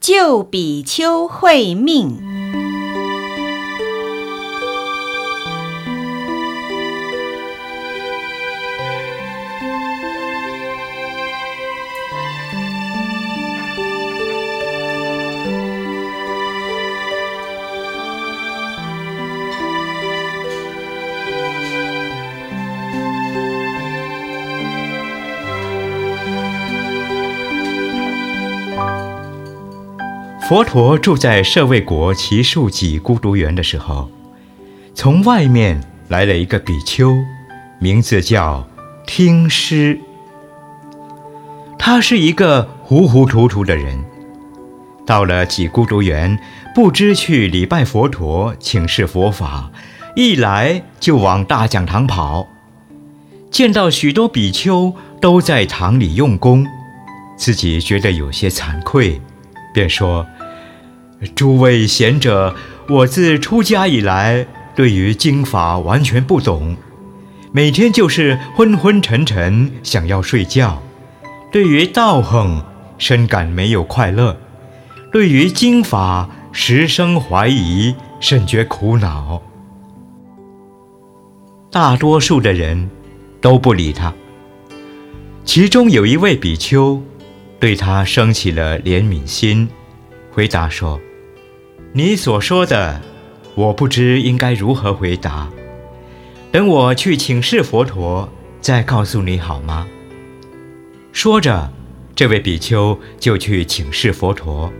旧比丘会命。佛陀住在舍卫国祇树给孤独园的时候，从外面来了一个比丘，名字叫听师。他是一个糊糊涂涂的人，到了几孤独园，不知去礼拜佛陀、请示佛法，一来就往大讲堂跑，见到许多比丘都在堂里用功，自己觉得有些惭愧，便说。诸位贤者，我自出家以来，对于经法完全不懂，每天就是昏昏沉沉，想要睡觉。对于道行，深感没有快乐；对于经法，时生怀疑，甚觉苦恼。大多数的人都不理他，其中有一位比丘，对他生起了怜悯心，回答说。你所说的，我不知应该如何回答。等我去请示佛陀，再告诉你好吗？说着，这位比丘就去请示佛陀，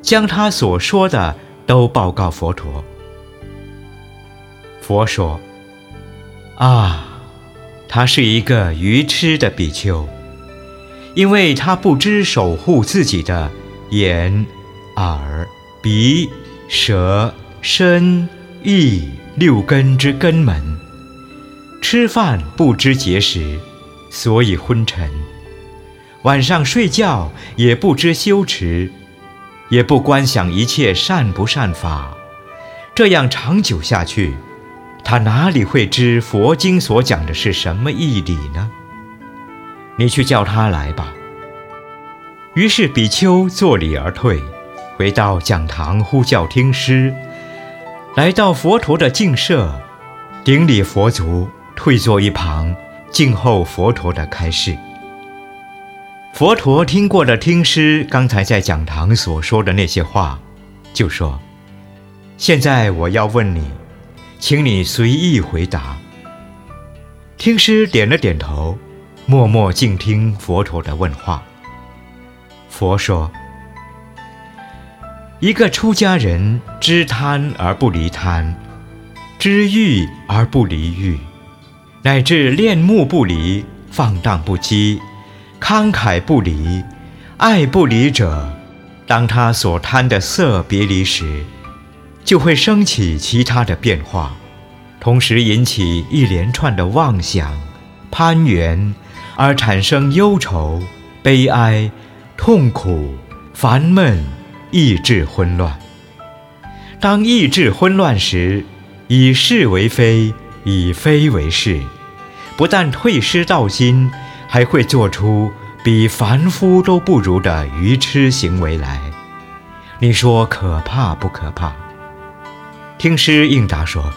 将他所说的都报告佛陀。佛说：“啊，他是一个愚痴的比丘，因为他不知守护自己的眼、耳。”鼻、舌、身、意六根之根门，吃饭不知节食，所以昏沉；晚上睡觉也不知羞耻，也不观想一切善不善法。这样长久下去，他哪里会知佛经所讲的是什么义理呢？你去叫他来吧。于是比丘作礼而退。回到讲堂，呼叫听师，来到佛陀的净舍，顶礼佛足，退坐一旁，静候佛陀的开示。佛陀听过了听师刚才在讲堂所说的那些话，就说：“现在我要问你，请你随意回答。”听师点了点头，默默静听佛陀的问话。佛说。一个出家人知贪而不离贪，知欲而不离欲，乃至恋慕不离、放荡不羁、慷慨不离、爱不离者，当他所贪的色别离时，就会升起其他的变化，同时引起一连串的妄想、攀缘，而产生忧愁、悲哀、痛苦、烦闷。意志混乱。当意志混乱时，以是为非，以非为是，不但退失道心，还会做出比凡夫都不如的愚痴行为来。你说可怕不可怕？听师应答说：“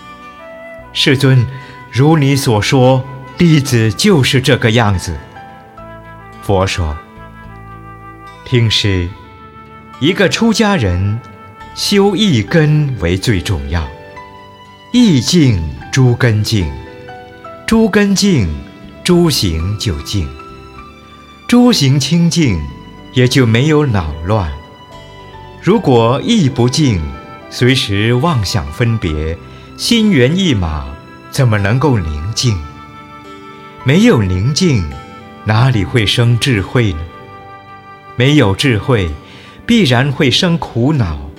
世尊，如你所说，弟子就是这个样子。”佛说：“听师。”一个出家人，修一根为最重要。意净诸根净，诸根净，诸行就净。诸行清净，也就没有恼乱。如果意不净，随时妄想分别，心猿意马，怎么能够宁静？没有宁静，哪里会生智慧呢？没有智慧。必然会生苦恼，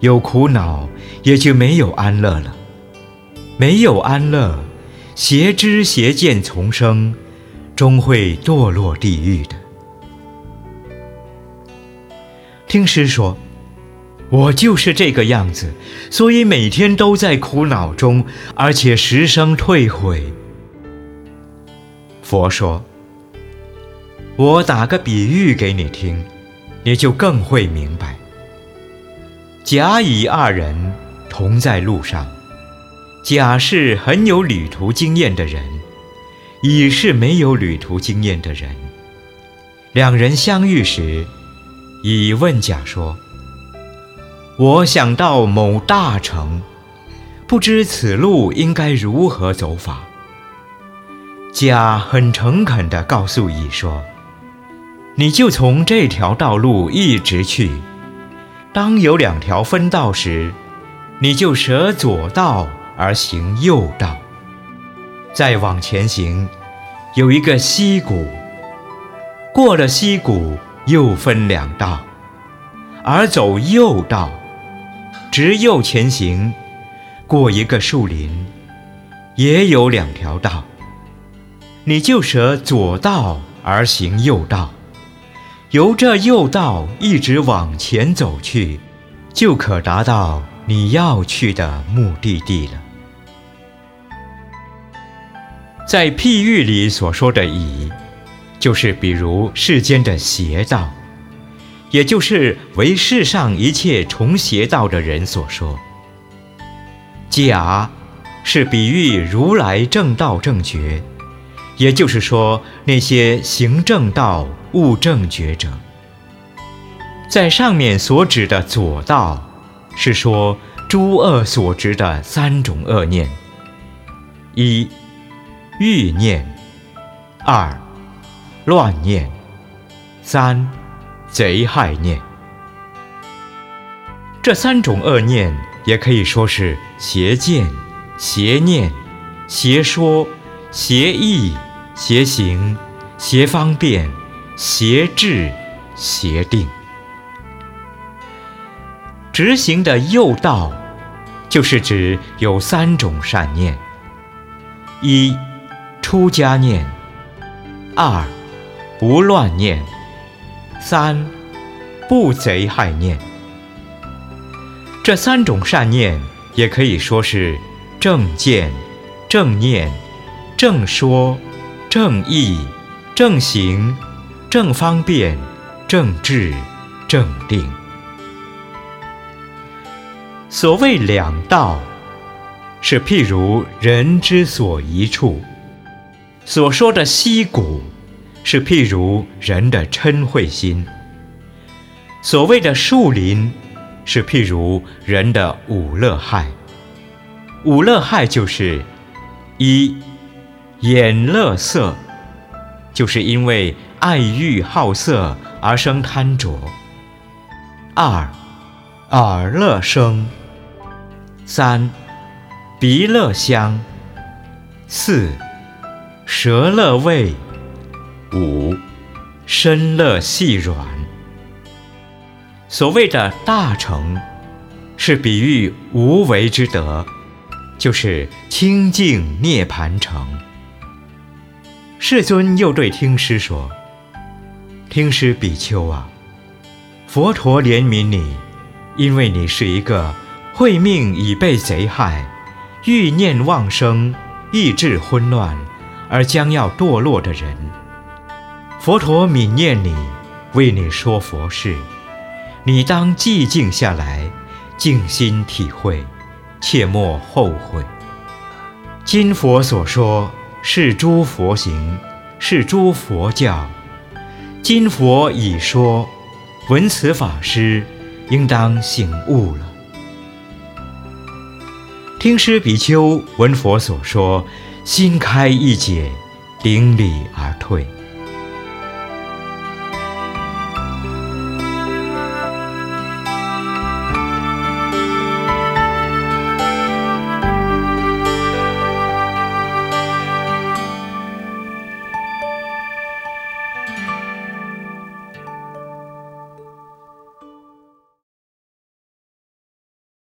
有苦恼也就没有安乐了。没有安乐，邪知邪见丛生，终会堕落地狱的。听师说，我就是这个样子，所以每天都在苦恼中，而且时生退悔。佛说：“我打个比喻给你听。”你就更会明白。甲乙二人同在路上，甲是很有旅途经验的人，乙是没有旅途经验的人。两人相遇时，乙问甲说：“我想到某大城，不知此路应该如何走法？”甲很诚恳地告诉乙说：“你就从这条道路一直去。”当有两条分道时，你就舍左道而行右道。再往前行，有一个溪谷，过了溪谷又分两道，而走右道，直右前行，过一个树林，也有两条道。你就舍左道而行右道。由这右道一直往前走去，就可达到你要去的目的地了。在譬喻里所说的“乙”，就是比如世间的邪道，也就是为世上一切从邪道的人所说。甲是比喻如来正道正觉。也就是说，那些行正道、悟正觉者，在上面所指的左道，是说诸恶所执的三种恶念：一、欲念；二、乱念；三、贼害念。这三种恶念也可以说是邪见、邪念、邪说。邪意、邪行、邪方便、邪智、邪定，执行的右道，就是指有三种善念：一、出家念；二、不乱念；三、不贼害念。这三种善念，也可以说是正见、正念。正说、正义、正行、正方便、正智、正定。所谓两道，是譬如人之所一处；所说的溪谷，是譬如人的嗔恚心；所谓的树林，是譬如人的五乐害。五乐害就是一。眼乐色，就是因为爱欲好色而生贪着；二，耳乐声；三，鼻乐香；四，舌乐味；五，身乐细软。所谓的大成，是比喻无为之德，就是清净涅盘成。世尊又对听师说：“听师比丘啊，佛陀怜悯你，因为你是一个慧命已被贼害，欲念妄生，意志昏乱，而将要堕落的人。佛陀悯念你，为你说佛事，你当寂静下来，静心体会，切莫后悔。今佛所说。”是诸佛行，是诸佛教。今佛已说，闻此法师，应当醒悟了。听师比丘闻佛所说，心开意解，顶礼而退。